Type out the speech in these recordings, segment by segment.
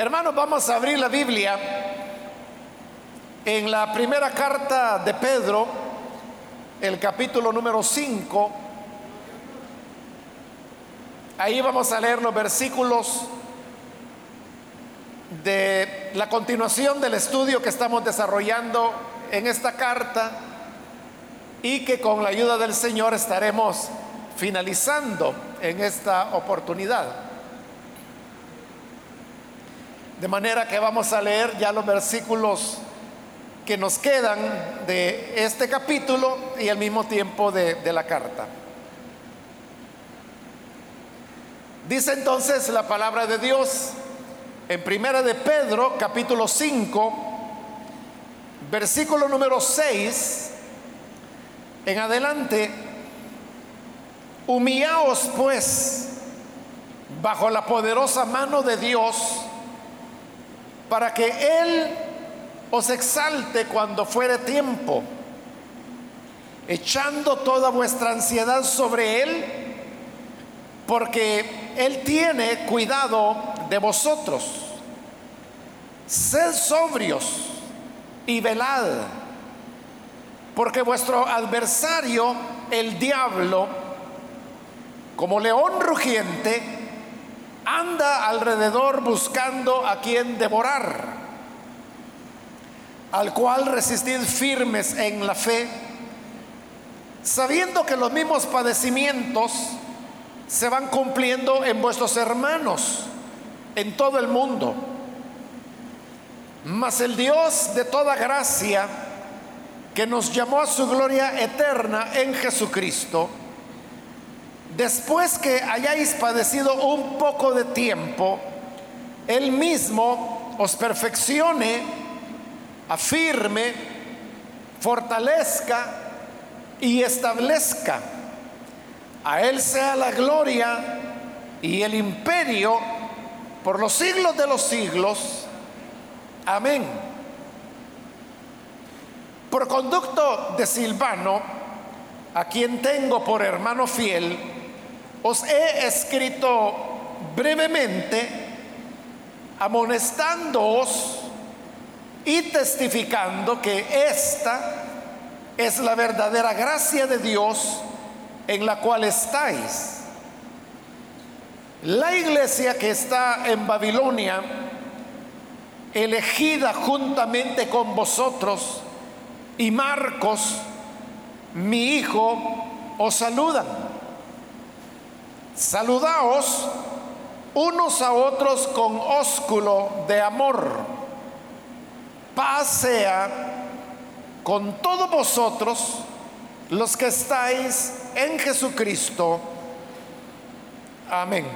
Hermanos, vamos a abrir la Biblia en la primera carta de Pedro, el capítulo número 5. Ahí vamos a leer los versículos de la continuación del estudio que estamos desarrollando en esta carta y que con la ayuda del Señor estaremos finalizando en esta oportunidad. De manera que vamos a leer ya los versículos que nos quedan de este capítulo y al mismo tiempo de, la carta. Dice entonces la palabra de Dios en Primera de Pedro, capítulo 5, versículo número 6 en adelante, humillaos pues bajo la poderosa mano de Dios para que Él os exalte cuando fuere tiempo, echando toda vuestra ansiedad sobre Él, porque Él tiene cuidado de vosotros. Sed sobrios y velad, porque vuestro adversario, el diablo, como león rugiente, anda alrededor buscando a quien devorar, al cual resistid firmes en la fe, sabiendo que los mismos padecimientos se van cumpliendo en vuestros hermanos en todo el mundo. Mas el Dios de toda gracia, que nos llamó a su gloria eterna en Jesucristo, después que hayáis padecido un poco de tiempo, Él mismo os perfeccione, afirme, fortalezca y establezca. A Él sea la gloria y el imperio por los siglos de los siglos. Amén. Por conducto de Silvano, a quien tengo por hermano fiel, os he escrito brevemente amonestándoos y testificando que esta es la verdadera gracia de Dios en la cual estáis. La iglesia que está en Babilonia, elegida juntamente con vosotros, y Marcos, mi hijo, os saludan. Saludaos unos a otros con ósculo de amor. Paz sea con todos vosotros los que estáis en Jesucristo. Amén.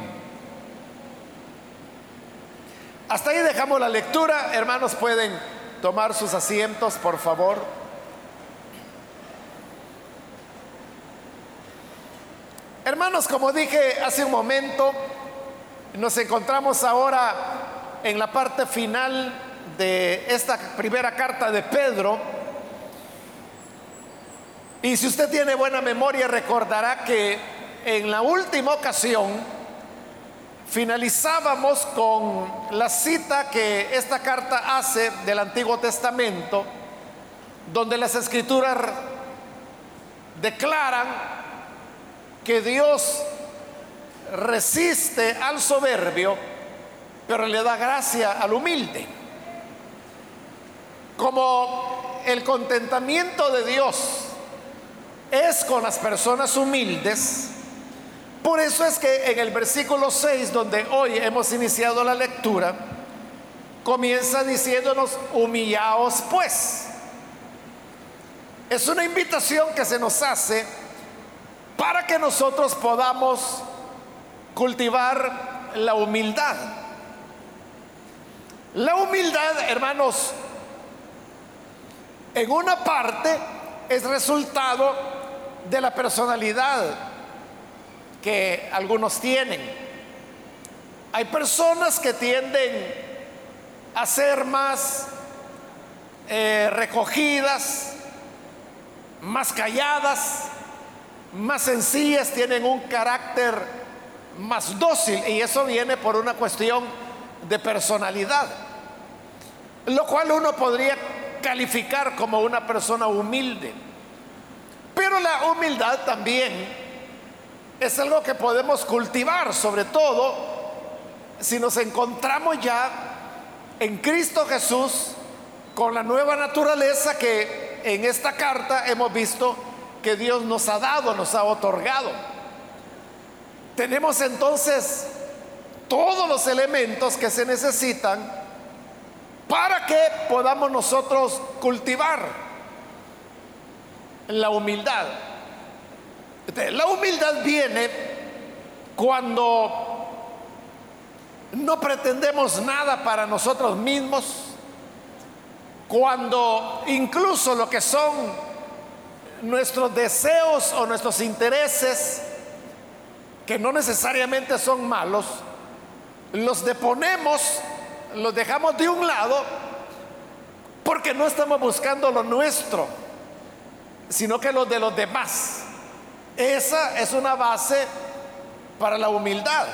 Hasta ahí dejamos la lectura. Hermanos, pueden tomar sus asientos, por favor. Hermanos, como dije hace un momento, nos encontramos ahora en la parte final de esta primera carta de Pedro. Y si usted tiene buena memoria, recordará que en la última ocasión finalizábamos con la cita que esta carta hace del Antiguo Testamento, donde las escrituras declaran que Dios resiste al soberbio, pero le da gracia al humilde. Como el contentamiento de Dios es con las personas humildes, por eso es que en el versículo 6, donde hoy hemos iniciado la lectura, comienza diciéndonos, humillaos pues. Es una invitación que se nos hace para que nosotros podamos cultivar la humildad. La humildad, hermanos, en una parte es resultado de la personalidad que algunos tienen. Hay personas que tienden a ser más eh, recogidas, más calladas, más sencillas, tienen un carácter más dócil y eso viene por una cuestión de personalidad, lo cual uno podría calificar como una persona humilde. Pero la humildad también es algo que podemos cultivar, sobre todo si nos encontramos ya en Cristo Jesús con la nueva naturaleza que en esta carta hemos visto que Dios nos ha dado, nos ha otorgado. Tenemos entonces todos los elementos que se necesitan para que podamos nosotros cultivar la humildad. La humildad viene cuando no pretendemos nada para nosotros mismos, cuando incluso lo que son nuestros deseos o nuestros intereses, que no necesariamente son malos, los deponemos, los dejamos de un lado, porque no estamos buscando lo nuestro, sino que lo de los demás. Esa es una base para la humildad.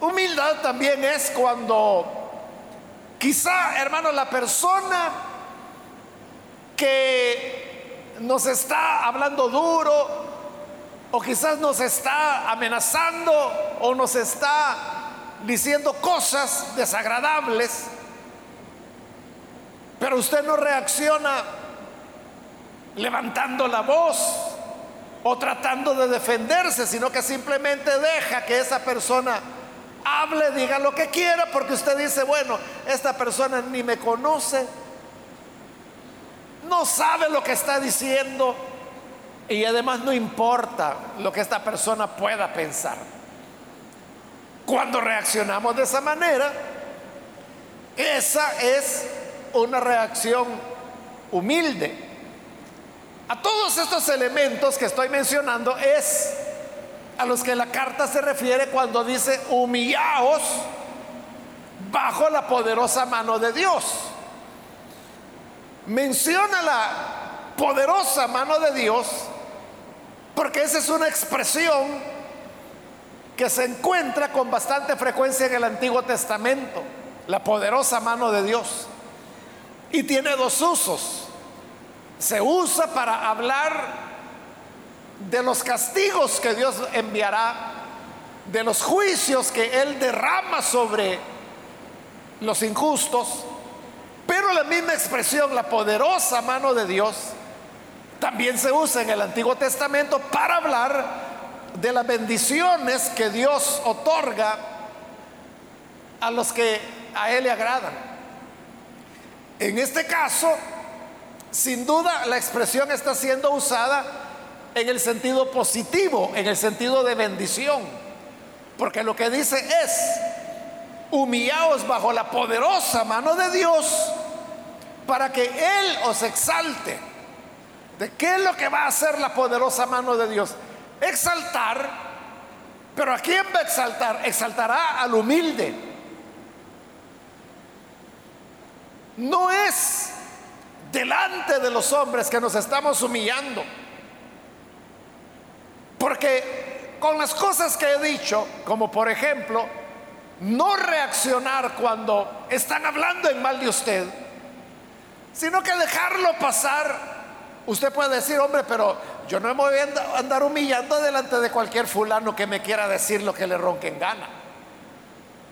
Humildad también es cuando quizá, hermano, la persona que nos está hablando duro o quizás nos está amenazando o nos está diciendo cosas desagradables, pero usted no reacciona levantando la voz o tratando de defenderse, sino que simplemente deja que esa persona hable, diga lo que quiera, porque usted dice, bueno, esta persona ni me conoce, no sabe lo que está diciendo y además no importa lo que esta persona pueda pensar. Cuando reaccionamos de esa manera, esa es una reacción humilde. A todos estos elementos que estoy mencionando es a los que la carta se refiere cuando dice humillaos bajo la poderosa mano de Dios. Menciona la poderosa mano de Dios porque esa es una expresión que se encuentra con bastante frecuencia en el Antiguo Testamento, la poderosa mano de Dios. Y tiene dos usos se usa para hablar de los castigos que Dios enviará, de los juicios que Él derrama sobre los injustos, pero la misma expresión, la poderosa mano de Dios, también se usa en el Antiguo Testamento para hablar de las bendiciones que Dios otorga a los que a Él le agradan. En este caso, sin duda la expresión está siendo usada en el sentido positivo, en el sentido de bendición. Porque lo que dice es, humillaos bajo la poderosa mano de Dios para que Él os exalte. ¿De qué es lo que va a hacer la poderosa mano de Dios? Exaltar, pero ¿a quién va a exaltar? Exaltará al humilde. No es delante de los hombres que nos estamos humillando. Porque con las cosas que he dicho, como por ejemplo, no reaccionar cuando están hablando en mal de usted, sino que dejarlo pasar. Usted puede decir, hombre, pero yo no me voy a andar humillando delante de cualquier fulano que me quiera decir lo que le ronque en gana.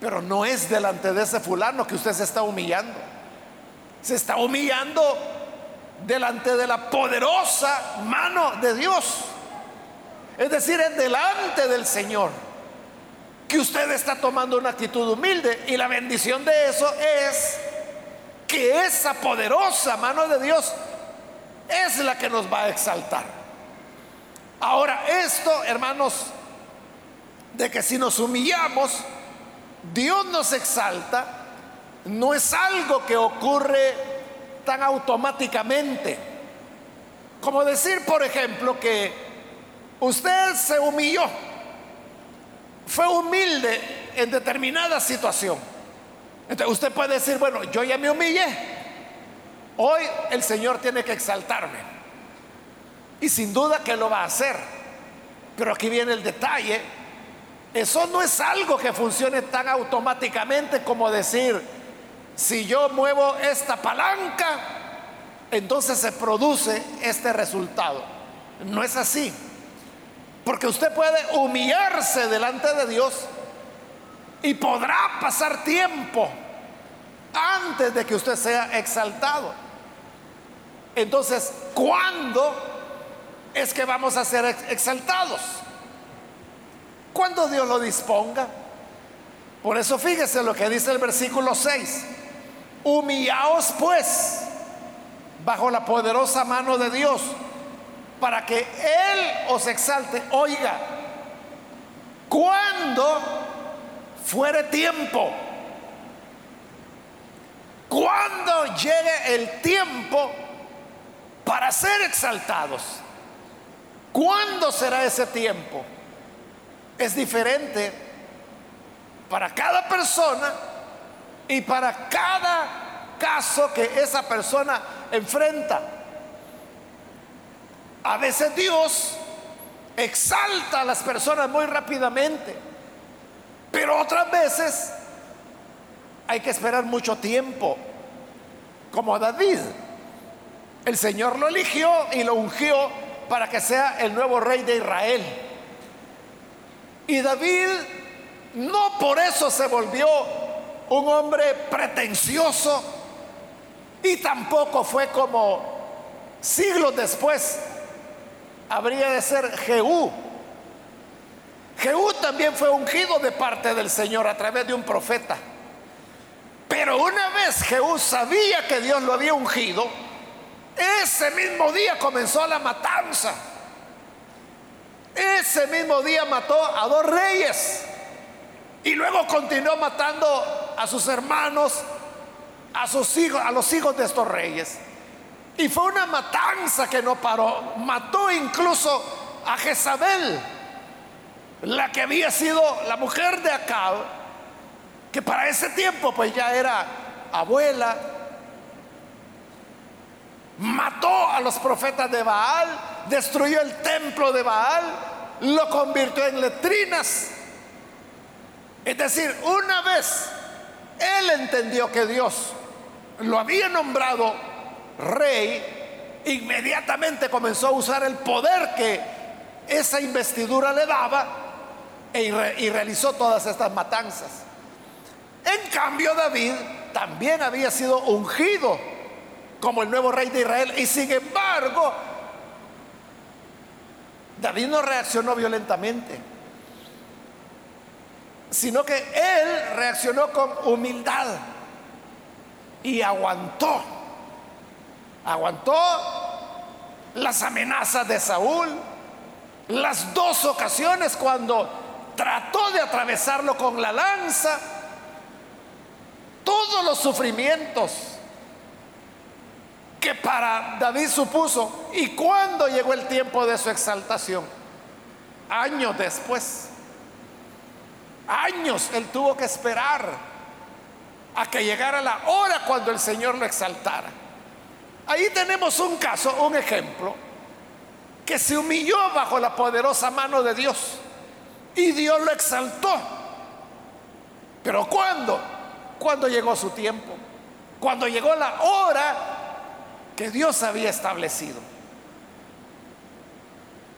Pero no es delante de ese fulano que usted se está humillando se está humillando delante de la poderosa mano de Dios. Es decir, es delante del Señor que usted está tomando una actitud humilde. Y la bendición de eso es que esa poderosa mano de Dios es la que nos va a exaltar. Ahora, esto, hermanos, de que si nos humillamos, Dios nos exalta, no es algo que ocurre tan automáticamente. Como decir, por ejemplo, que usted se humilló, fue humilde en determinada situación. Entonces usted puede decir, bueno, yo ya me humillé, hoy el Señor tiene que exaltarme. Y sin duda que lo va a hacer. Pero aquí viene el detalle Eso no es algo que funcione tan automáticamente como decir, si yo muevo esta palanca, entonces se produce este resultado. No es así. Porque usted puede humillarse delante de Dios y podrá pasar tiempo antes de que usted sea exaltado. Entonces, ¿cuándo es que vamos a ser exaltados? Cuando Dios lo disponga. Por eso fíjese lo que dice el versículo 6. Humillaos pues bajo la poderosa mano de Dios para que Él os exalte. Oiga, cuando fuere tiempo, cuando llegue el tiempo para ser exaltados, ¿cuándo será ese tiempo? Es diferente para cada persona y para cada caso que esa persona enfrenta. A veces Dios exalta a las personas muy rápidamente, pero otras veces hay que esperar mucho tiempo, como David. El Señor lo eligió y lo ungió para que sea el nuevo rey de Israel. Y David no por eso se volvió un hombre pretencioso y tampoco fue como siglos después habría de ser Jehú. Jehú también fue ungido de parte del Señor a través de un profeta. Pero una vez Jehú sabía que Dios lo había ungido, ese mismo día comenzó la matanza. Ese mismo día mató a dos reyes. Y luego continuó matando a sus hermanos, a sus hijos, a los hijos de estos reyes. Y fue una matanza que no paró. Mató incluso a Jezabel, la que había sido la mujer de Acab, que para ese tiempo pues ya era abuela. Mató a los profetas de Baal, destruyó el templo de Baal, lo convirtió en letrinas. Es decir, una vez él entendió que Dios lo había nombrado rey, inmediatamente comenzó a usar el poder que esa investidura le daba e y realizó todas estas matanzas. En cambio, David también había sido ungido como el nuevo rey de Israel y sin embargo, David no reaccionó violentamente, sino que él reaccionó con humildad y aguantó Aguantó las amenazas de Saúl, las dos ocasiones cuando trató de atravesarlo con la lanza, todos los sufrimientos que para David supuso. Y cuando llegó el tiempo de su exaltación, años después, años él tuvo que esperar a que llegara la hora cuando el Señor lo exaltara. Ahí tenemos un caso, un ejemplo, que se humilló bajo la poderosa mano de Dios y Dios lo exaltó. Pero ¿cuándo? Cuando llegó su tiempo, cuando llegó la hora que Dios había establecido.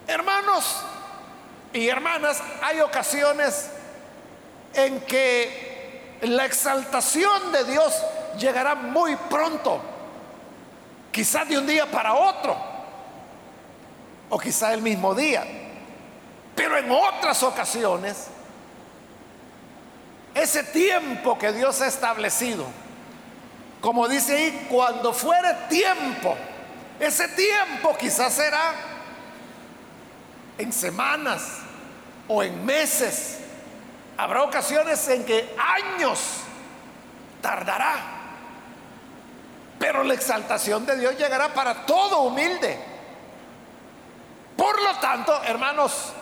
Hermanos y hermanas, hay ocasiones en que la exaltación de Dios llegará muy pronto quizás de un día para otro, o quizás el mismo día, pero en otras ocasiones, ese tiempo que Dios ha establecido, como dice ahí, cuando fuere tiempo, ese tiempo quizás será en semanas o en meses. Habrá ocasiones en que años tardará. Pero la exaltación de Dios llegará para todo humilde. Por lo tanto, hermanos,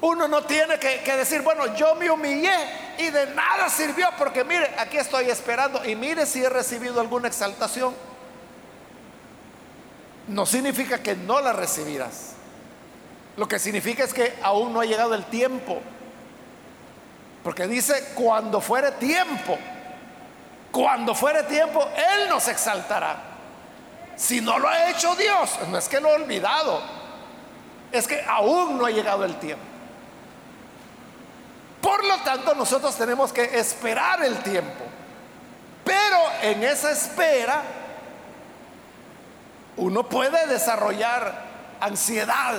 uno no tiene que, decir, bueno, yo me humillé y de nada sirvió porque mire, aquí estoy esperando y mire si he recibido alguna exaltación. No significa que no la recibirás. Lo que significa es que aún no ha llegado el tiempo Porque dice, cuando fuere tiempo, cuando fuere tiempo, Él nos exaltará. Si no lo ha hecho Dios, no es que lo ha olvidado, es que aún no ha llegado el tiempo. Por lo tanto, nosotros tenemos que esperar el tiempo. Pero en esa espera, uno puede desarrollar ansiedad.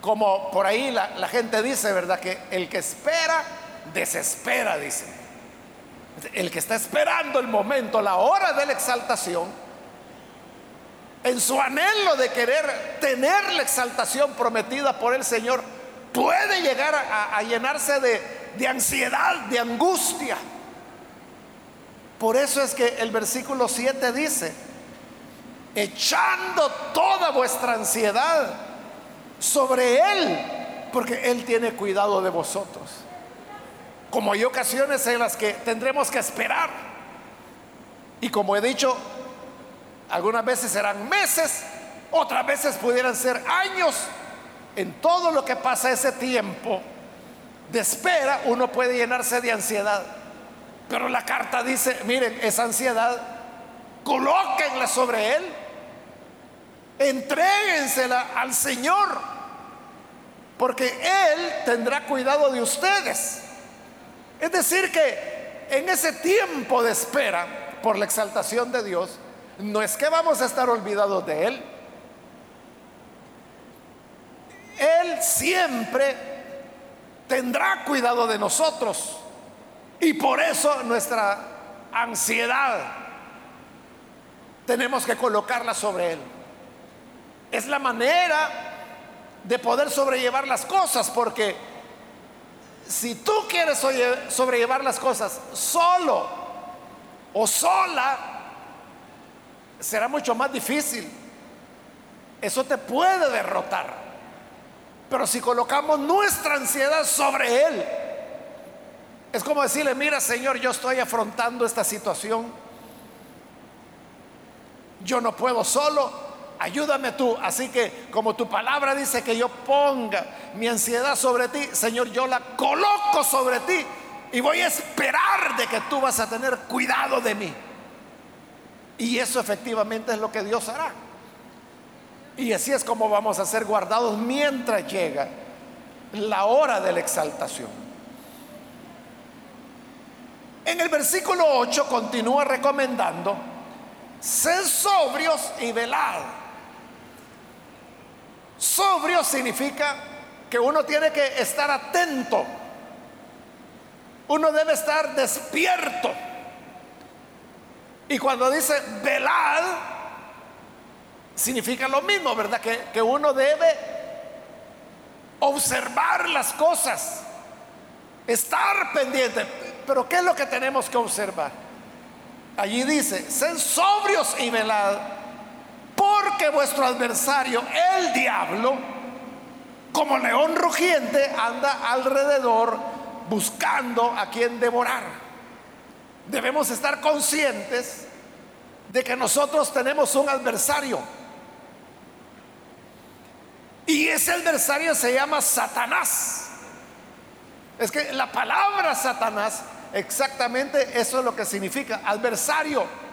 Como por ahí la, gente dice, ¿verdad? Que el que espera, desespera, dice. El que está esperando el momento, la hora de la exaltación, en su anhelo de querer tener la exaltación prometida por el Señor, puede llegar a, llenarse de, de ansiedad, de angustia. Por eso es que el versículo 7 dice, echando toda vuestra ansiedad sobre Él, porque Él tiene cuidado de vosotros. Como hay ocasiones en las que tendremos que esperar. Y como he dicho, algunas veces serán meses, otras veces pudieran ser años. En todo lo que pasa ese tiempo de espera, uno puede llenarse de ansiedad. Pero la carta dice, miren, esa ansiedad, colóquenla sobre Él Entréguensela al Señor, porque Él tendrá cuidado de ustedes. Es decir, que en ese tiempo de espera por la exaltación de Dios, no es que vamos a estar olvidados de Él. Él siempre tendrá cuidado de nosotros. Y por eso nuestra ansiedad tenemos que colocarla sobre Él. Es la manera de poder sobrellevar las cosas, porque si tú quieres sobrellevar las cosas solo o sola, será mucho más difícil. Eso te puede derrotar. Pero si colocamos nuestra ansiedad sobre Él, es como decirle, mira Señor, yo estoy afrontando esta situación. Yo no puedo solo, ayúdame tú. Así que como tu palabra dice que yo ponga mi ansiedad sobre ti, Señor, yo la coloco sobre ti y voy a esperar de que tú vas a tener cuidado de mí. Y eso efectivamente es lo que Dios hará. Y así es como vamos a ser guardados mientras llega la hora de la exaltación. En el versículo 8 continúa recomendando, ser sobrios y velad. Sobrio significa que uno tiene que estar atento. Uno debe estar despierto. Y cuando dice velad, significa lo mismo, ¿verdad? Que, que uno debe observar las cosas, estar pendiente. Pero ¿qué es lo que tenemos que observar? Allí dice, sed sobrios y velad porque vuestro adversario, el diablo, como león rugiente, anda alrededor buscando a quien devorar. Debemos estar conscientes de que nosotros tenemos un adversario. Y ese adversario se llama Satanás. Es que la palabra Satanás, exactamente eso es lo que significa, adversario.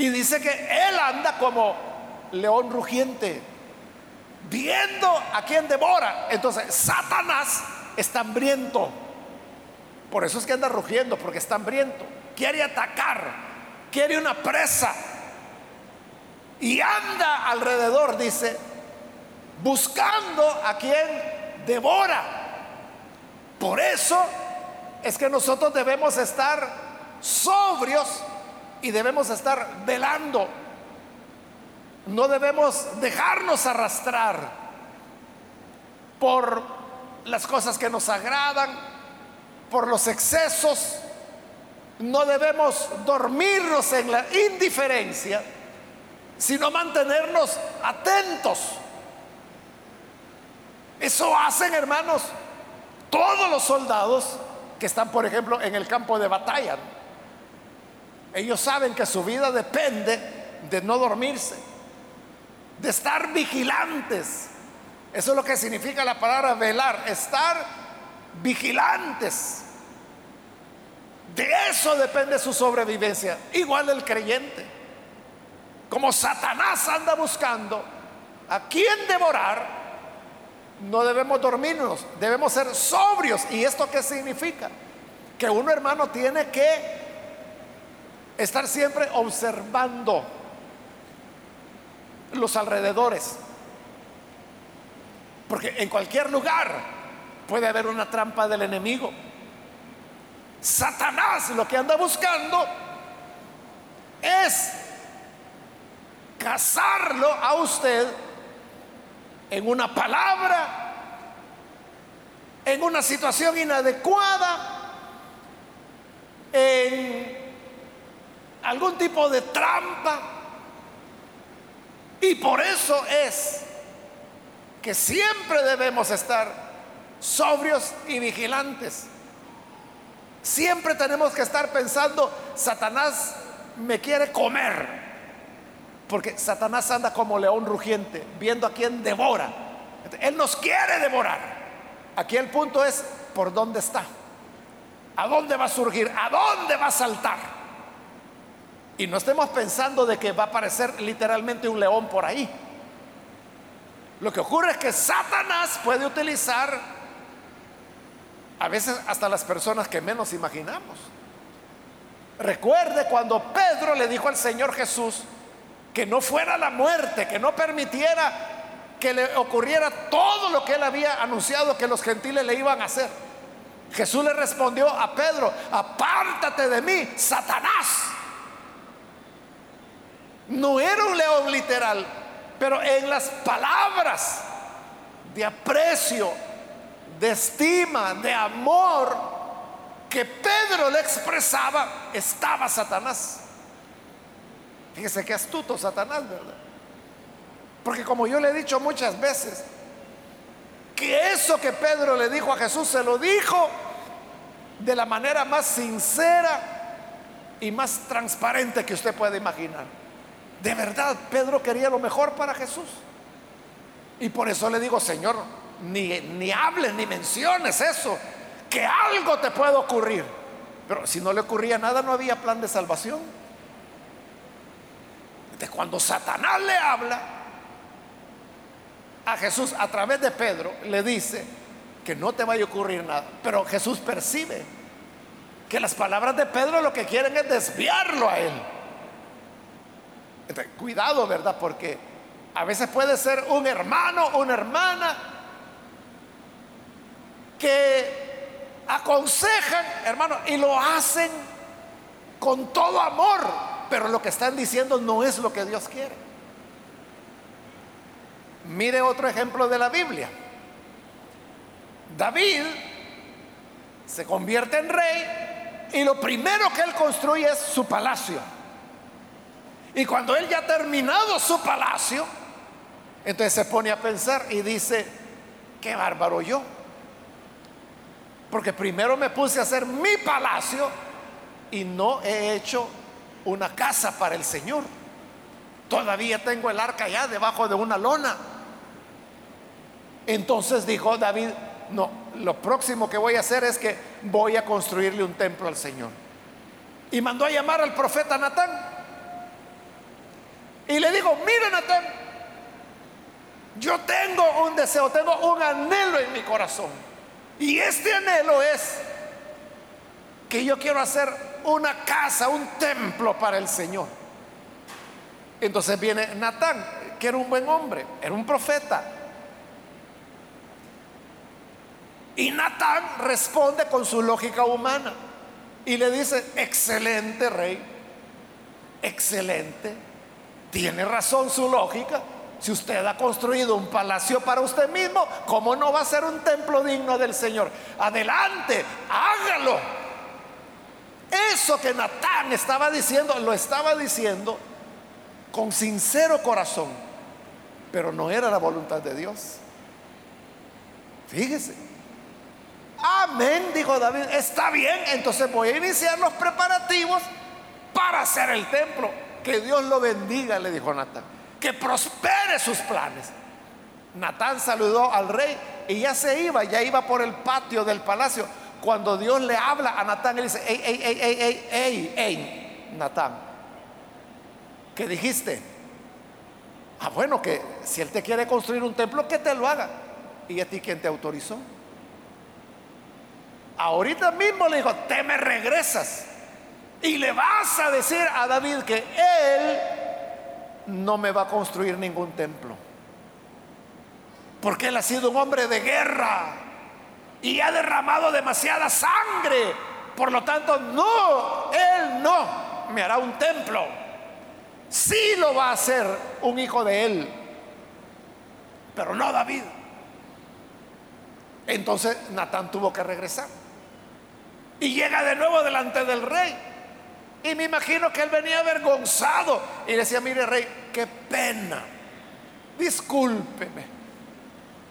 Y dice que él anda como león rugiente, viendo a quien devora. Entonces, Satanás está hambriento. Por eso es que anda rugiendo, porque está hambriento. Quiere atacar, quiere una presa. Y anda alrededor, dice, buscando a quien devora. Por eso es que nosotros debemos estar sobrios y debemos estar velando. No debemos dejarnos arrastrar por las cosas que nos agradan, por los excesos. No debemos dormirnos en la indiferencia, sino mantenernos atentos. Eso hacen, hermanos, todos los soldados que están, por ejemplo, en el campo de batalla. Ellos saben que su vida depende de no dormirse, de estar vigilantes. Eso es lo que significa la palabra velar, estar vigilantes. De eso depende su sobrevivencia. Igual el creyente. Como Satanás anda buscando a quién devorar, no debemos dormirnos, debemos ser sobrios. ¿Y esto qué significa? Que uno hermano tiene que estar siempre observando los alrededores. Porque en cualquier lugar puede haber una trampa del enemigo. Satanás lo que anda buscando es casarlo a usted en una palabra, en una situación inadecuada, en algún tipo de trampa. Y por eso es que siempre debemos estar sobrios y vigilantes. Siempre tenemos que estar pensando, Satanás me quiere comer. Porque Satanás anda como león rugiente, viendo a quién devora. Él nos quiere devorar. Aquí el punto es, ¿por dónde está? ¿A dónde va a surgir? ¿A dónde va a saltar? Y no estemos pensando de que va a aparecer literalmente un león por ahí. Lo que ocurre es que Satanás puede utilizar a veces hasta las personas que menos imaginamos. Recuerde cuando Pedro le dijo al Señor Jesús que no fuera la muerte, que no permitiera que le ocurriera todo lo que él había anunciado que los gentiles le iban a hacer. Jesús le respondió a Pedro, apártate de mí, Satanás. No era un león literal, pero en las palabras de aprecio, de estima, de amor que Pedro le expresaba, estaba Satanás. Fíjese qué astuto Satanás, ¿verdad? Porque como yo le he dicho muchas veces, que eso que Pedro le dijo a Jesús se lo dijo de la manera más sincera y más transparente que usted puede imaginar. De verdad, Pedro quería lo mejor para Jesús. Y por eso le digo, Señor, ni, ni hables ni menciones eso, que algo te puede ocurrir. Pero si no le ocurría nada, no había plan de salvación. De cuando Satanás le habla a Jesús a través de Pedro, le dice que no te vaya a ocurrir nada. Pero Jesús percibe que las palabras de Pedro lo que quieren es desviarlo a él. Cuidado, ¿verdad? Porque a veces puede ser un hermano, una hermana que aconsejan, hermano, y lo hacen con todo amor, pero lo que están diciendo no es lo que Dios quiere. Mire otro ejemplo de la Biblia. David se convierte en rey y lo primero que él construye es su palacio. Y cuando él ya ha terminado su palacio, entonces se pone a pensar y dice, qué bárbaro yo. Porque primero me puse a hacer mi palacio y no he hecho una casa para el Señor. Todavía tengo el arca allá debajo de una lona. Entonces dijo David, no, lo próximo que voy a hacer es que voy a construirle un templo al Señor. Y mandó a llamar al profeta Natán. Y le digo, mira Natán, yo tengo un deseo, tengo un anhelo en mi corazón. Y este anhelo es que yo quiero hacer una casa, un templo para el Señor. Entonces viene Natán, que era un buen hombre, era un profeta. Y Natán responde con su lógica humana y le dice, excelente rey, excelente tiene razón su lógica. Si usted ha construido un palacio para usted mismo, ¿cómo no va a ser un templo digno del Señor? Adelante, hágalo. Eso que Natán estaba diciendo, lo estaba diciendo con sincero corazón, pero no era la voluntad de Dios. Fíjese. Amén, dijo David. Está bien, entonces voy a iniciar los preparativos para hacer el templo. Que Dios lo bendiga, le dijo Natán. Que prospere sus planes. Natán saludó al rey y ya se iba, ya iba por el patio del palacio. Cuando Dios le habla a Natán, él dice, ey, ey, ey, ey, ey, ey, ey, Natán, ¿qué dijiste? Ah, bueno, que si él te quiere construir un templo, que te lo haga. ¿Y a ti quién te autorizó? Ahorita mismo le dijo, te me regresas. Y le vas a decir a David que él no me va a construir ningún templo. Porque él ha sido un hombre de guerra y ha derramado demasiada sangre. Por lo tanto, no, él no me hará un templo. Sí lo va a hacer un hijo de él, pero no David. Entonces Natán tuvo que regresar. Y llega de nuevo delante del rey. Y me imagino que él venía avergonzado y decía, mire rey, qué pena, discúlpeme.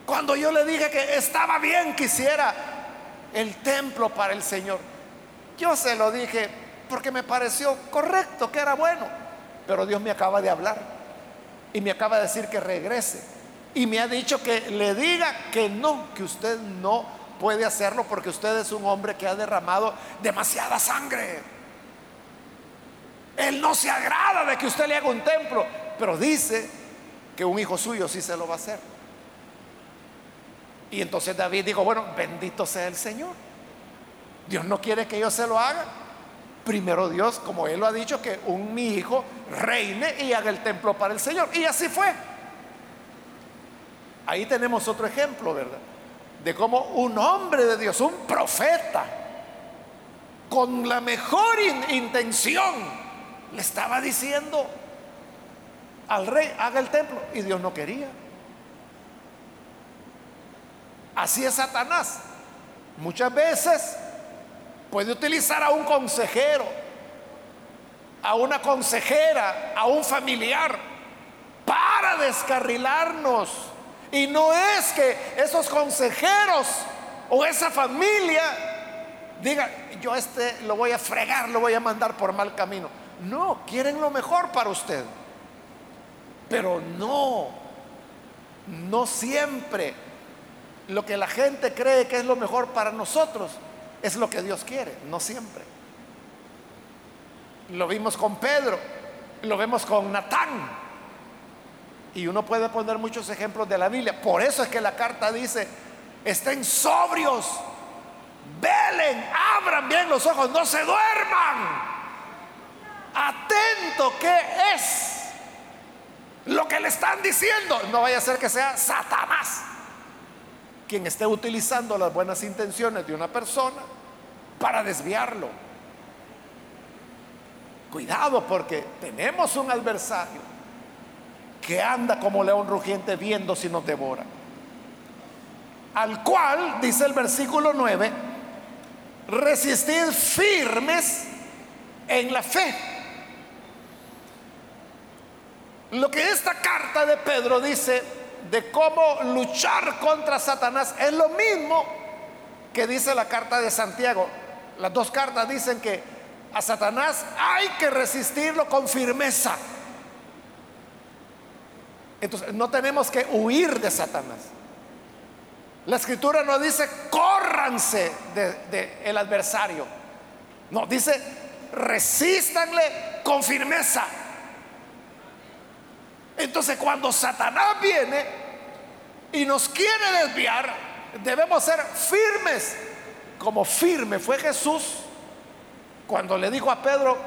Cuando yo le dije que estaba bien que hiciera el templo para el Señor, yo se lo dije porque me pareció correcto, que era bueno. Pero Dios me acaba de hablar y me acaba de decir que regrese. Y me ha dicho que le diga que no, que usted no puede hacerlo porque usted es un hombre que ha derramado demasiada sangre. Él no se agrada de que usted le haga un templo, pero dice que un hijo suyo sí se lo va a hacer. Y entonces David dijo, bueno, bendito sea el Señor. Dios no quiere que yo se lo haga. Primero Dios, como Él lo ha dicho, que un mi hijo reine y haga el templo para el Señor. Y así fue. Ahí tenemos otro ejemplo, ¿verdad? De cómo un hombre de Dios, un profeta, con la mejor intención, le estaba diciendo al rey, haga el templo. Y Dios no quería. Así es Satanás. Muchas veces Puede utilizar a un consejero, a una consejera, a un familiar, para descarrilarnos. Y no es que esos consejeros o esa familia diga, yo este lo voy a fregar, lo voy a mandar por mal camino. No, quieren lo mejor para usted. Pero no, no siempre lo que la gente cree que es lo mejor para nosotros es lo que Dios quiere, no siempre. Lo vimos con Pedro, lo vemos con Natán. Y uno puede poner muchos ejemplos de la Biblia. Por eso es que la carta dice, estén sobrios, velen, abran bien los ojos, no se duerman. Atento, ¿qué es? Lo que le están diciendo, no vaya a ser que sea Satanás quien esté utilizando las buenas intenciones de una persona para desviarlo. Cuidado porque tenemos un adversario que anda como león rugiente viendo si nos devora. Al cual, dice el versículo 9, resistir firmes en la fe. Lo que esta carta de Pedro dice de cómo luchar contra Satanás es lo mismo que dice la carta de Santiago. Las dos cartas dicen que a Satanás hay que resistirlo con firmeza. Entonces, no tenemos que huir de Satanás. La escritura no dice córranse del de, adversario. No, dice resístanle con firmeza. Entonces cuando Satanás viene y nos quiere desviar, debemos ser firmes, como firme fue Jesús cuando le dijo a Pedro,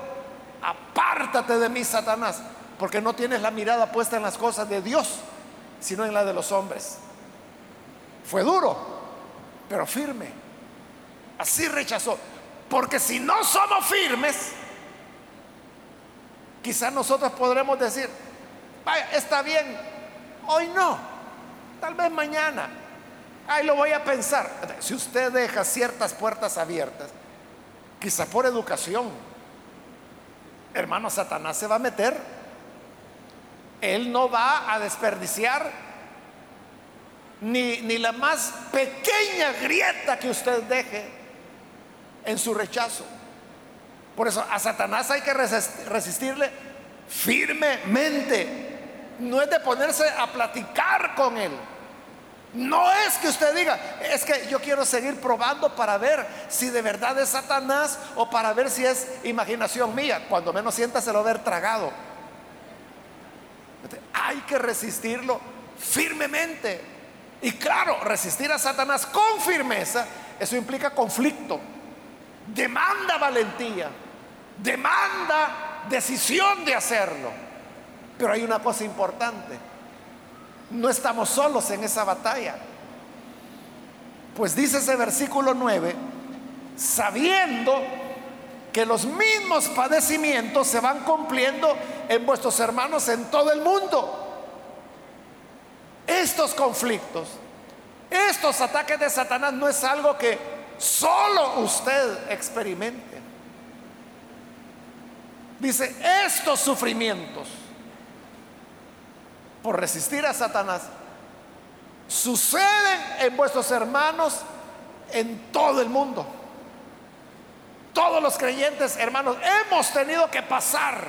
apártate de mí, Satanás, porque no tienes la mirada puesta en las cosas de Dios, sino en la de los hombres. Fue duro, pero firme. Así rechazó. Porque si no somos firmes, quizás nosotros podremos decir, Vaya, está bien, hoy no, tal vez mañana. Ahí lo voy a pensar. Si usted deja ciertas puertas abiertas, quizá por educación, hermano, Satanás se va a meter. Él no va a desperdiciar ni, ni la más pequeña grieta que usted deje en su rechazo. Por eso a Satanás hay que resistirle firmemente no es de ponerse a platicar con él. No es que usted diga, es que yo quiero seguir probando para ver si de verdad es Satanás o para ver si es imaginación mía. Cuando menos sienta se lo haber tragado. Hay que resistirlo firmemente. Y claro, resistir a Satanás con firmeza, eso implica conflicto, demanda valentía, demanda decisión de hacerlo. Pero hay una cosa importante no estamos solos en esa batalla. Pues dice ese versículo 9, sabiendo que los mismos padecimientos se van cumpliendo en vuestros hermanos en todo el mundo. Estos conflictos, estos ataques de Satanás no es algo que solo usted experimente. Dice, estos sufrimientos por resistir a Satanás suceden en vuestros hermanos en todo el mundo. Todos los creyentes, hermanos, hemos tenido que pasar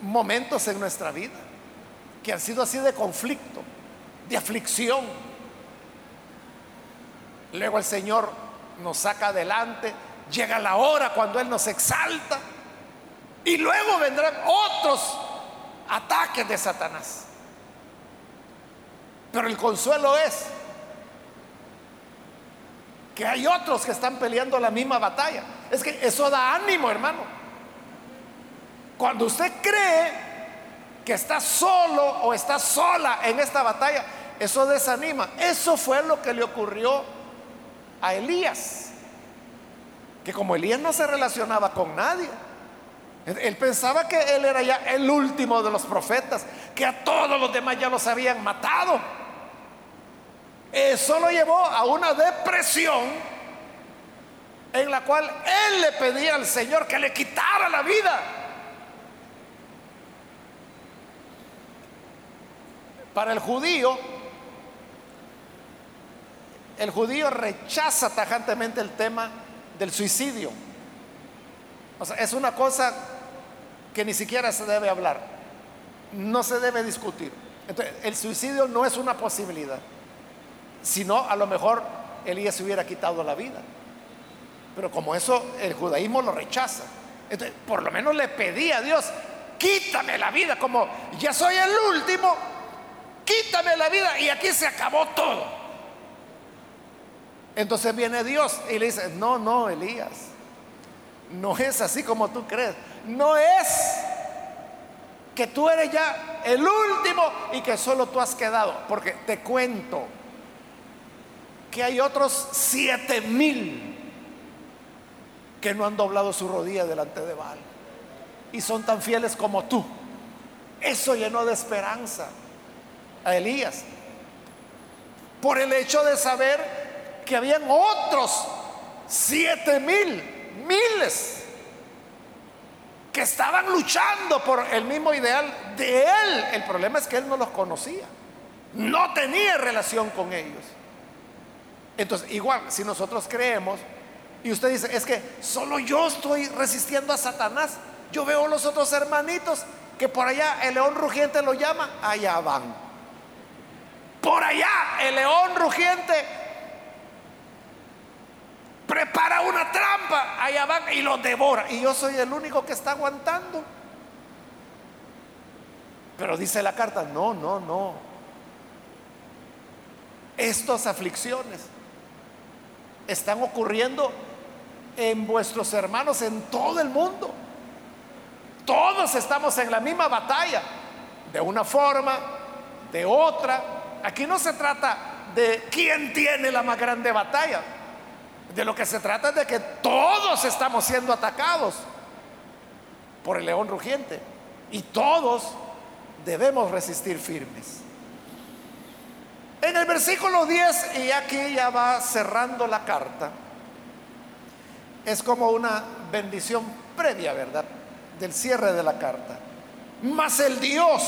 momentos en nuestra vida que han sido así de conflicto, de aflicción. Luego el Señor nos saca adelante, llega la hora cuando Él nos exalta y luego vendrán otros ataques de Satanás. Pero el consuelo es que hay otros que están peleando la misma batalla. Es que eso da ánimo, hermano. Cuando usted cree que está solo o está sola en esta batalla, eso desanima. Eso fue lo que le ocurrió a Elías. Que como Elías no se relacionaba con nadie, él pensaba que él era ya el último de los profetas, que a todos los demás ya los habían matado. Eso lo llevó a una depresión en la cual él le pedía al Señor que le quitara la vida. Para el judío, el judío rechaza tajantemente el tema del suicidio. O sea, es una cosa que ni siquiera se debe hablar, no se debe discutir. Entonces, el suicidio no es una posibilidad, sino a lo mejor Elías se hubiera quitado la vida. Pero como eso el judaísmo lo rechaza, entonces por lo menos le pedí a Dios, quítame la vida, como ya soy el último, quítame la vida y aquí se acabó todo. Entonces viene Dios y le dice, no, no, Elías, no es así como tú crees no es que tú eres ya el último y que solo tú has quedado. Porque te cuento que hay otros siete mil que no han doblado su rodilla delante de Baal y son tan fieles como tú. Eso llenó de esperanza a Elías por el hecho de saber que habían otros siete mil, miles que estaban luchando por el mismo ideal de él. El problema es que él no los conocía, no tenía relación con ellos. Entonces, igual, si nosotros creemos y usted dice, es que solo yo estoy resistiendo a Satanás, yo veo a los otros hermanitos que por allá el león rugiente lo llama, allá van. Por allá el león rugiente prepara una trampa, allá van y los devora. Y yo soy el único que está aguantando. Pero dice la carta, no, no, no. Estas aflicciones están ocurriendo en vuestros hermanos en todo el mundo. Todos estamos en la misma batalla, de una forma, de otra. Aquí no se trata de quién tiene la más grande batalla. De lo que se trata es de que todos estamos siendo atacados por el león rugiente y todos debemos resistir firmes. En el versículo 10, y aquí ya va cerrando la carta, es como una bendición previa, ¿verdad? Del cierre de la carta. Mas el Dios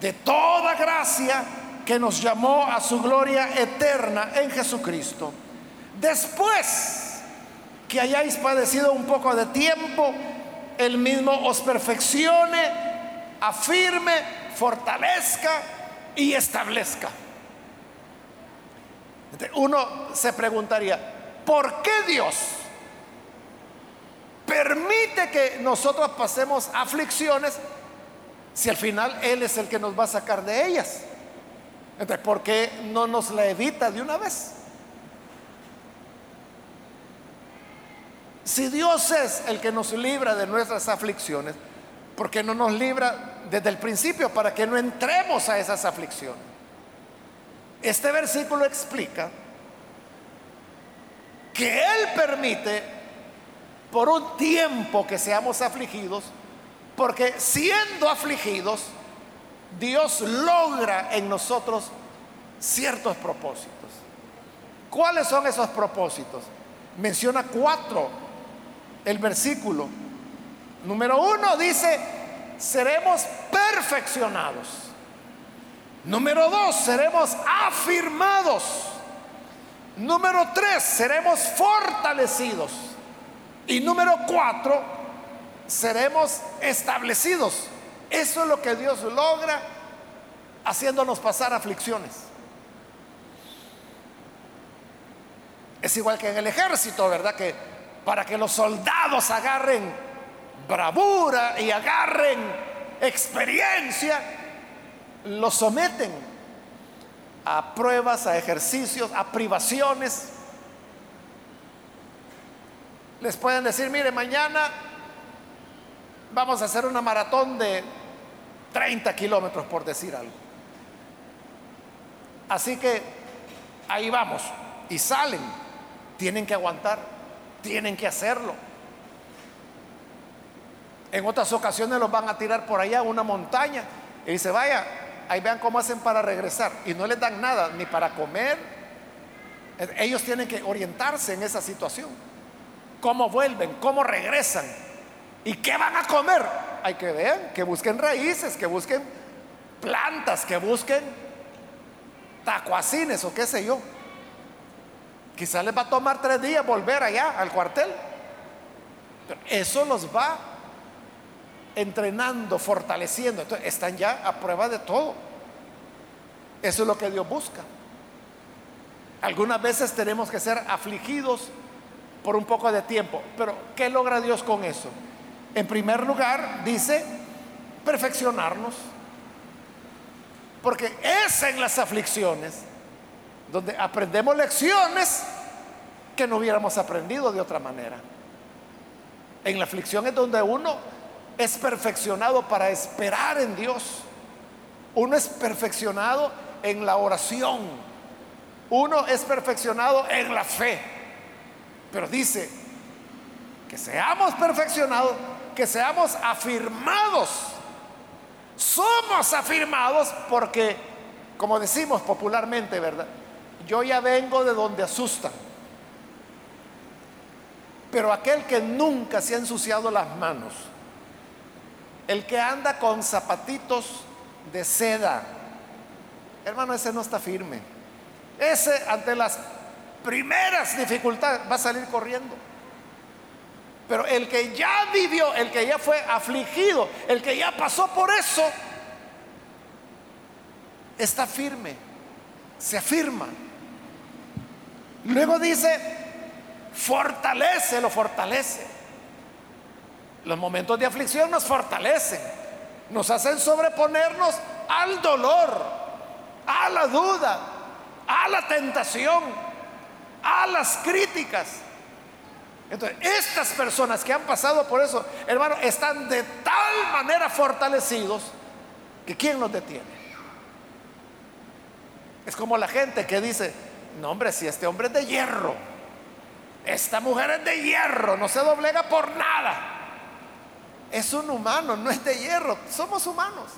de toda gracia que nos llamó a su gloria eterna en Jesucristo Después que hayáis padecido un poco de tiempo, el mismo os perfeccione, afirme, fortalezca, y establezca. Uno se preguntaría, ¿por qué Dios permite que nosotros pasemos aflicciones si al final Él es el que nos va a sacar de ellas? Entonces, ¿por qué no nos la evita de una vez? Si Dios es el que nos libra de nuestras aflicciones, ¿por qué no nos libra desde el principio para que no entremos a esas aflicciones? Este versículo explica que Él permite por un tiempo que seamos afligidos, porque siendo afligidos, Dios logra en nosotros ciertos propósitos. ¿Cuáles son esos propósitos? Menciona cuatro el versículo. Número uno dice, seremos perfeccionados. Número dos, seremos afirmados. Número tres, seremos fortalecidos. Y número cuatro, seremos establecidos. Eso es lo que Dios logra haciéndonos pasar aflicciones. Es igual que en el ejército, ¿verdad? Que para que los soldados agarren bravura y agarren experiencia, los someten a pruebas, a ejercicios, a privaciones. Les pueden decir, mire, mañana vamos a hacer una maratón de 30 kilómetros, por decir algo. Así que ahí vamos. Y salen. Tienen que aguantar. Tienen que hacerlo. En otras ocasiones los van a tirar por allá a una montaña. Y dice, vaya, ahí vean cómo hacen para regresar. Y no les dan nada, ni para comer. Ellos tienen que orientarse en esa situación. ¿Cómo vuelven? ¿Cómo regresan? ¿Y qué van a comer? Hay que ver, que busquen raíces, que busquen plantas, que busquen tacuacines o qué sé yo. Quizá les va a tomar tres días volver allá al cuartel. Pero eso los va entrenando, fortaleciendo. Entonces están ya a prueba de todo. Eso es lo que Dios busca. Algunas veces tenemos que ser afligidos por un poco de tiempo. Pero ¿qué logra Dios con eso? En primer lugar, dice, perfeccionarnos. Porque es en las aflicciones donde aprendemos lecciones que no hubiéramos aprendido de otra manera. En la aflicción es donde uno es perfeccionado para esperar en Dios. Uno es perfeccionado en la oración. Uno es perfeccionado en la fe. Pero dice que seamos perfeccionados que seamos afirmados. Somos afirmados porque, como decimos popularmente, ¿verdad? Yo ya vengo de donde asustan. Pero aquel que nunca se ha ensuciado las manos, el que anda con zapatitos de seda, hermano, ese no está firme. Ese ante las primeras dificultades va a salir corriendo. Pero el que ya vivió, el que ya fue afligido, el que ya pasó por eso, está firme, se afirma. Luego dice, fortalece, lo fortalece. Los momentos de aflicción nos fortalecen, nos hacen sobreponernos al dolor, a la duda, a la tentación, a las críticas. Entonces, estas personas que han pasado por eso, hermano, están de tal manera fortalecidos que ¿quién los detiene? Es como la gente que dice, no hombre, si este hombre es de hierro, esta mujer es de hierro, no se doblega por nada. Es un humano, no es de hierro, somos humanos.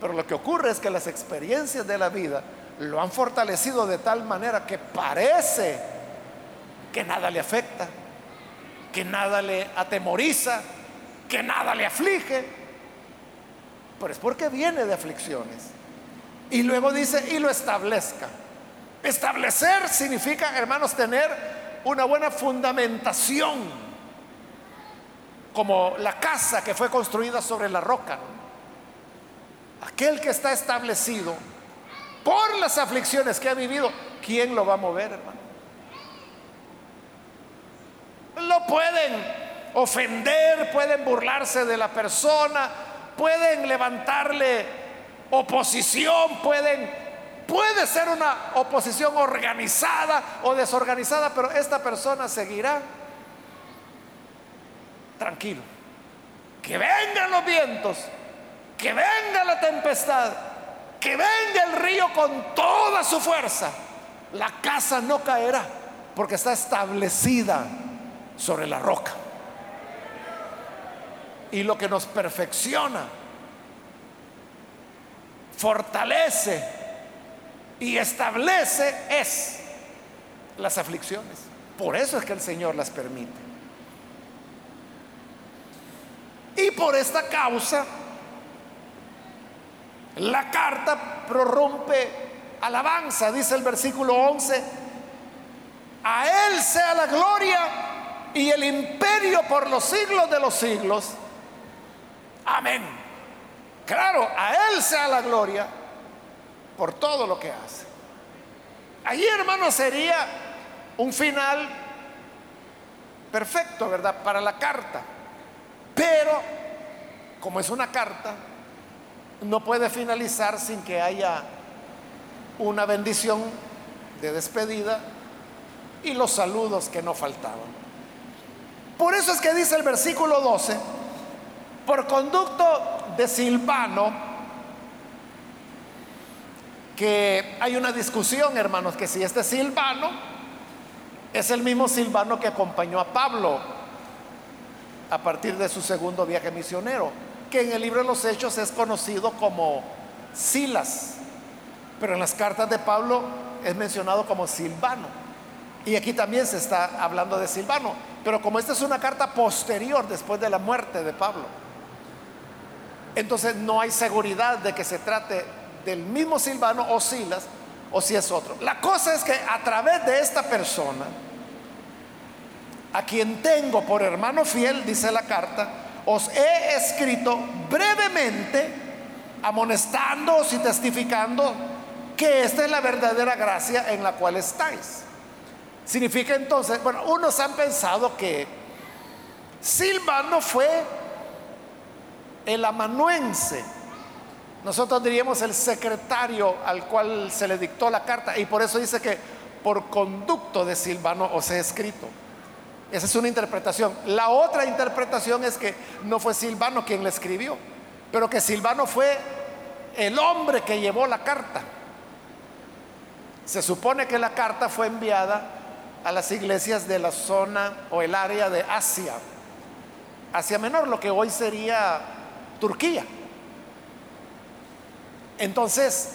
Pero lo que ocurre es que las experiencias de la vida lo han fortalecido de tal manera que parece que nada le afecta, que nada le atemoriza, que nada le aflige. Pero es porque viene de aflicciones. Y luego dice, y lo establezca. Establecer significa, hermanos, tener una buena fundamentación, como la casa que fue construida sobre la roca. aquel que está establecido por las aflicciones que ha vivido, ¿quién lo va a mover, hermano? Lo pueden ofender, pueden burlarse de la persona, pueden levantarle oposición, pueden puede ser una oposición organizada o desorganizada, pero esta persona seguirá tranquilo. Que vengan los vientos, que venga la tempestad, que venga el río con toda su fuerza. La casa no caerá porque está establecida sobre la roca. Y lo que nos perfecciona, fortalece y establece es las aflicciones. Por eso es que el Señor las permite. Y por esta causa, la carta prorrumpe alabanza, dice el versículo 11, a Él sea la gloria y el imperio por los siglos de los siglos. Amén. Claro, a Él sea la gloria por todo lo que hace. Allí, hermano, sería un final perfecto, ¿verdad? Para la carta. Pero, como es una carta, no puede finalizar sin que haya una bendición de despedida y los saludos que no faltaban. Por eso es que dice el versículo 12, por conducto de Silvano, que hay una discusión, hermanos, que si este Silvano es el mismo Silvano que acompañó a Pablo a partir de su segundo viaje misionero, que en el libro de los Hechos es conocido como Silas, pero en las cartas de Pablo es mencionado como Silvano. Y aquí también se está hablando de Silvano, pero como esta es una carta posterior después de la muerte de Pablo, entonces no hay seguridad de que se trate del mismo Silvano o Silas o si es otro. La cosa es que a través de esta persona, a quien tengo por hermano fiel, dice la carta, os he escrito brevemente, amonestándoos y testificando que esta es la verdadera gracia en la cual estáis. Significa entonces, bueno, unos han pensado que Silvano fue el amanuense, nosotros diríamos el secretario al cual se le dictó la carta, y por eso dice que por conducto de Silvano os he escrito. Esa es una interpretación. La otra interpretación es que no fue Silvano quien le escribió, pero que Silvano fue el hombre que llevó la carta. Se supone que la carta fue enviada a las iglesias de la zona o el área de Asia, Asia Menor, lo que hoy sería Turquía. Entonces,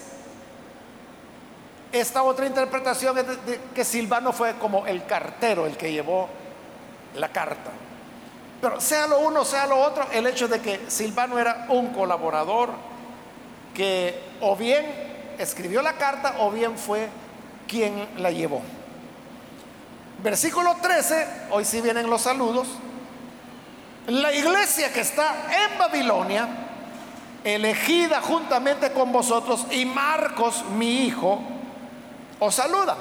esta otra interpretación es de, que Silvano fue como el cartero, el que llevó la carta. Pero sea lo uno, sea lo otro, el hecho de que Silvano era un colaborador que o bien escribió la carta o bien fue quien la llevó. Versículo 13, hoy sí vienen los saludos. La iglesia que está en Babilonia, elegida juntamente con vosotros, y Marcos, mi hijo, os saludan.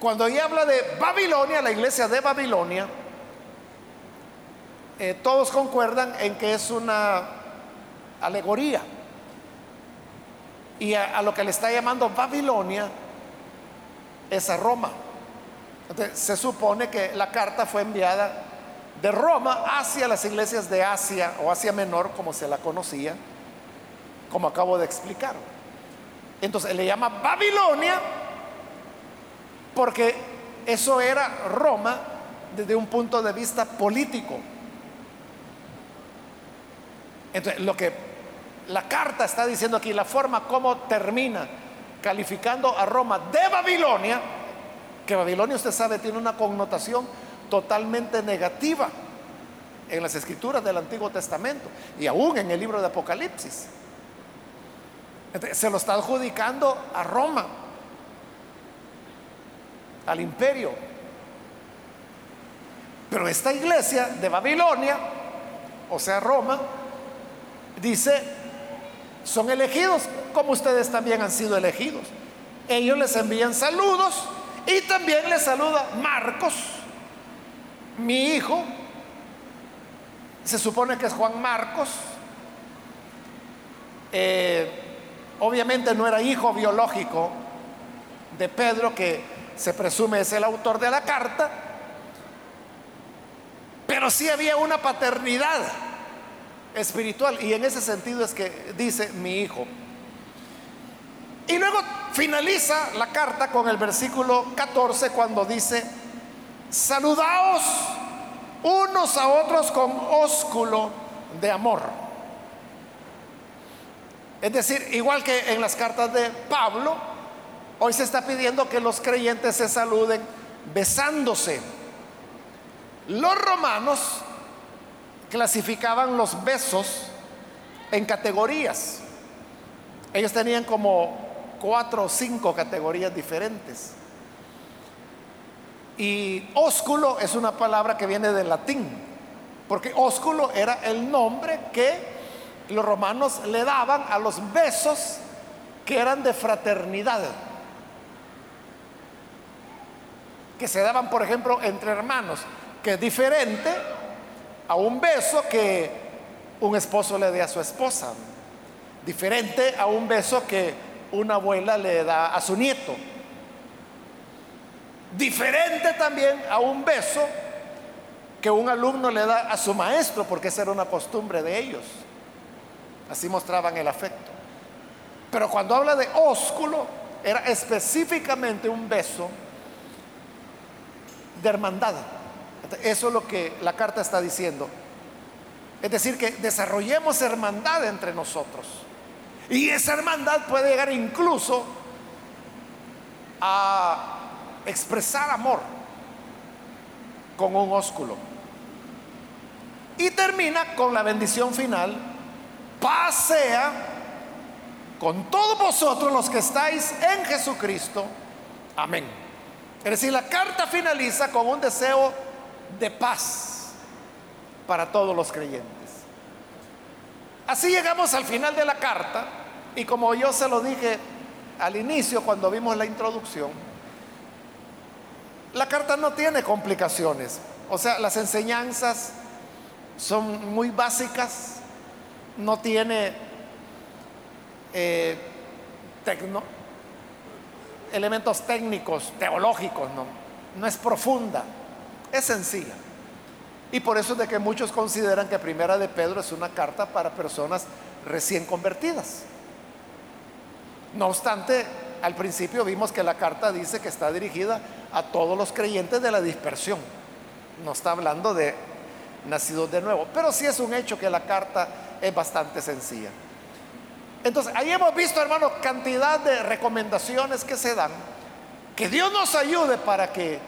Cuando ella habla de Babilonia, la iglesia de Babilonia, eh, todos concuerdan en que es una alegoría. Y a, lo que le está llamando Babilonia es a Roma. se supone que la carta fue enviada de Roma hacia las iglesias de Asia o Asia Menor, como se la conocía, como acabo de explicar. Entonces le llama Babilonia porque eso era Roma desde un punto de vista político. Entonces, lo que la carta está diciendo aquí, la forma como termina calificando a Roma de Babilonia, que Babilonia usted sabe tiene una connotación totalmente negativa en las escrituras del Antiguo Testamento y aún en el libro de Apocalipsis. se lo está adjudicando a Roma al imperio. Pero esta iglesia de Babilonia, o sea, Roma, dice, son elegidos, como ustedes también han sido elegidos. Ellos les envían saludos y también les saluda Marcos, mi hijo. Se supone que es Juan Marcos. Eh, obviamente no era hijo biológico de Pedro, que se presume es el autor de la carta, pero sí había una paternidad espiritual y en ese sentido es que dice mi hijo. Y luego finaliza la carta con el versículo 14 cuando dice, saludaos unos a otros con ósculo de amor. Es decir, igual que en las cartas de Pablo, hoy se está pidiendo que los creyentes se saluden besándose. Los romanos clasificaban los besos en categorías. Ellos tenían como cuatro o cinco categorías diferentes. Y ósculo es una palabra que viene del latín, porque ósculo era el nombre que los romanos le daban a los besos que eran de fraternidad, que se daban, por ejemplo, entre hermanos, que es diferente a un beso que un esposo le dé a su esposa, diferente a un beso que una abuela le da a su nieto. Diferente también a un beso que un alumno le da a su maestro, porque esa era una costumbre de ellos. Así mostraban el afecto. Pero cuando habla de ósculo, era específicamente un beso de hermandad. Eso es lo que la carta está diciendo. Es decir, que desarrollemos hermandad entre nosotros. Y esa hermandad puede llegar incluso a expresar amor con un ósculo. Y termina con la bendición final, paz sea con todos vosotros los que estáis en Jesucristo. Amén. Es decir, la carta finaliza con un deseo de paz para todos los creyentes. Así llegamos al final de la carta y como yo se lo dije al inicio cuando vimos la introducción, la carta no tiene complicaciones. O sea, las enseñanzas son muy básicas, no tiene eh, elementos técnicos, teológicos, no, no es profunda, es sencilla. Y por eso es de que muchos consideran que Primera de Pedro es una carta para personas recién convertidas. No obstante, al principio vimos que la carta dice que está dirigida a todos los creyentes de la dispersión. No está hablando de nacidos de nuevo, pero sí es un hecho que la carta es bastante sencilla. Entonces, ahí hemos visto, hermanos, cantidad de recomendaciones que se dan. Que Dios nos ayude para que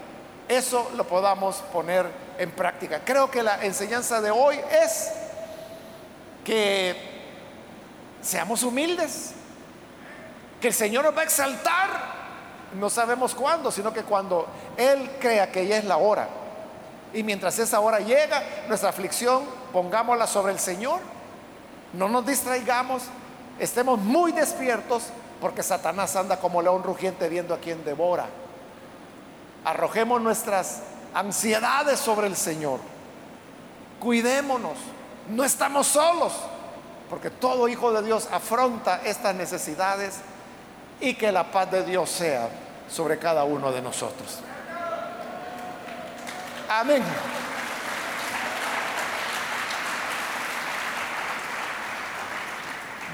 eso lo podamos poner en práctica. Creo que la enseñanza de hoy es que seamos humildes, el Señor nos va a exaltar, no sabemos cuándo, sino que cuando Él crea que ya es la hora. Y mientras esa hora llega, nuestra aflicción, pongámosla sobre el Señor, no nos distraigamos, estemos muy despiertos, porque Satanás anda como león rugiente viendo a quien devora. Arrojemos nuestras ansiedades sobre el Señor. Cuidémonos, no estamos solos, porque todo hijo de Dios afronta estas necesidades y que la paz de Dios sea sobre cada uno de nosotros. Amén.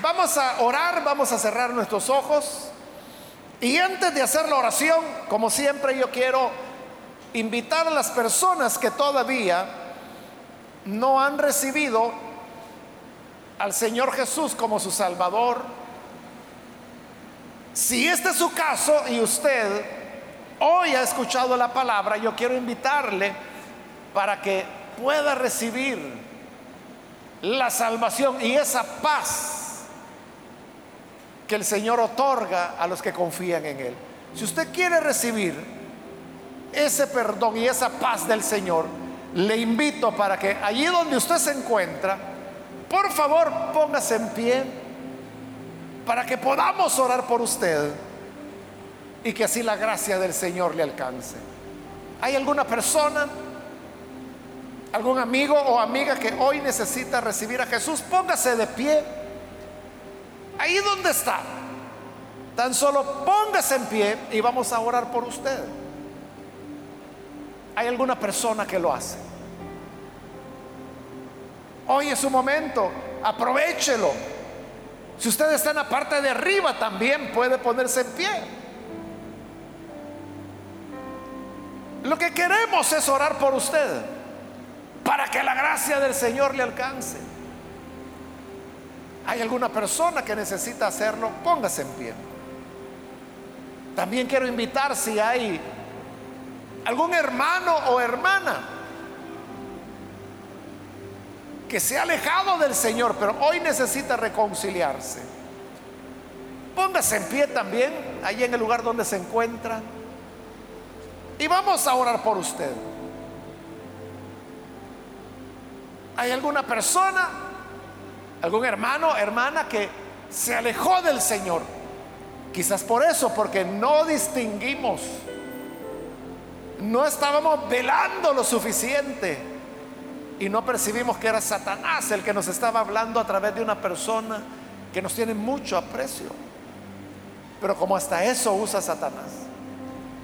Vamos a orar, vamos a cerrar nuestros ojos. Y antes de hacer la oración, como siempre, yo quiero invitar a las personas que todavía no han recibido al Señor Jesús como su Salvador, si este es su caso y usted hoy ha escuchado la palabra, yo quiero invitarle para que pueda recibir la salvación y esa paz que el Señor otorga a los que confían en Él. Si usted quiere recibir ese perdón y esa paz del Señor, le invito para que allí donde usted se encuentra, por favor póngase en pie para que podamos orar por usted y que así la gracia del Señor le alcance. ¿Hay alguna persona, algún amigo o amiga que hoy necesita recibir a Jesús? Póngase de pie. Ahí donde está. Tan solo póngase en pie y vamos a orar por usted. ¿Hay alguna persona que lo hace? Hoy es su momento, aprovechelo. Si usted está en la parte de arriba, también puede ponerse en pie. Lo que queremos es orar por usted para que la gracia del Señor le alcance. ¿Hay alguna persona que necesita hacerlo? Póngase en pie. También quiero invitar si hay algún hermano o hermana que se ha alejado del Señor, pero hoy necesita reconciliarse. Póngase en pie también, ahí en el lugar donde se encuentra. Y vamos a orar por usted. ¿Hay alguna persona, algún hermano, hermana que se alejó del Señor? Quizás por eso, porque no distinguimos, no estábamos velando lo suficiente y no percibimos que era Satanás el que nos estaba hablando a través de una persona que nos tiene mucho aprecio. Pero como hasta eso usa Satanás.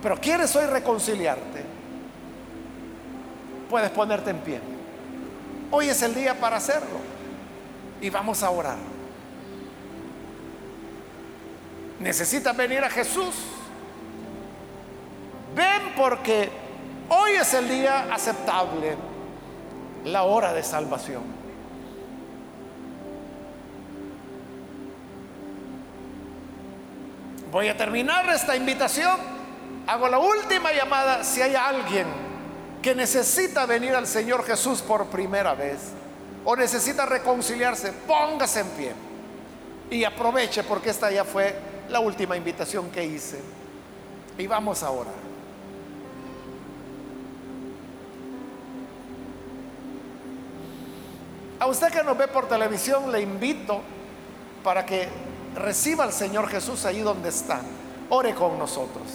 Pero quieres hoy reconciliarte, puedes ponerte en pie. Hoy es el día para hacerlo. Y vamos a orar. Necesitas venir a Jesús. Ven porque hoy es el día aceptable, la hora de salvación. Voy a terminar esta invitación hago la última llamada si hay alguien que necesita venir al Señor Jesús por primera vez o necesita reconciliarse, póngase en pie y aproveche porque esta ya fue la última invitación que hice. Y vamos a A usted que nos ve por televisión le invito para que reciba al Señor Jesús ahí donde está. Ore con nosotros.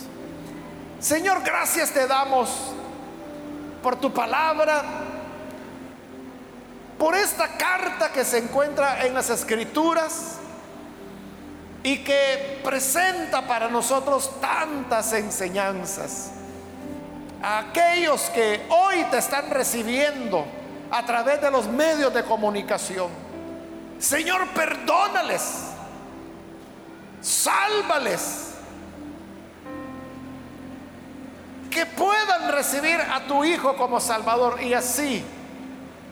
Señor, gracias te damos por tu palabra, por esta carta que se encuentra en las escrituras y que presenta para nosotros tantas enseñanzas. A aquellos que hoy te están recibiendo a través de los medios de comunicación. Señor, perdónales, sálvales que puedan recibir a tu Hijo como Salvador y así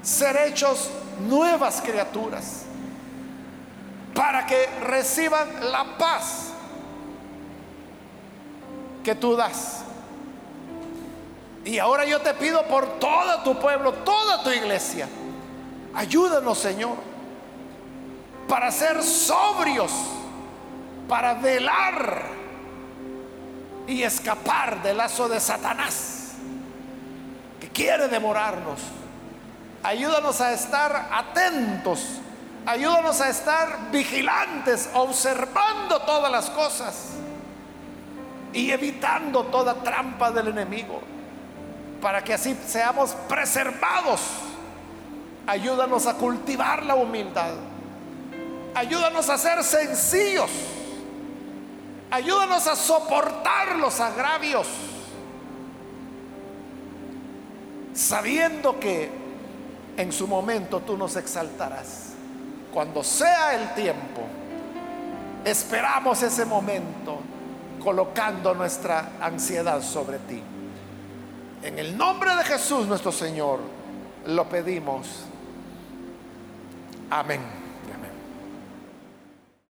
ser hechos nuevas criaturas para que reciban la paz que tú das. Y ahora yo te pido por todo tu pueblo, toda tu iglesia, ayúdanos Señor, para ser sobrios, para velar y escapar del lazo de Satanás que quiere demorarnos. Ayúdanos a estar atentos, ayúdanos a estar vigilantes, observando todas las cosas y evitando toda trampa del enemigo, para que así seamos preservados. Ayúdanos a cultivar la humildad. Ayúdanos a ser sencillos Ayúdanos a soportar los agravios, sabiendo que en su momento tú nos exaltarás. Cuando sea el tiempo, esperamos ese momento colocando nuestra ansiedad sobre ti. En el nombre de Jesús nuestro Señor lo pedimos. Amén.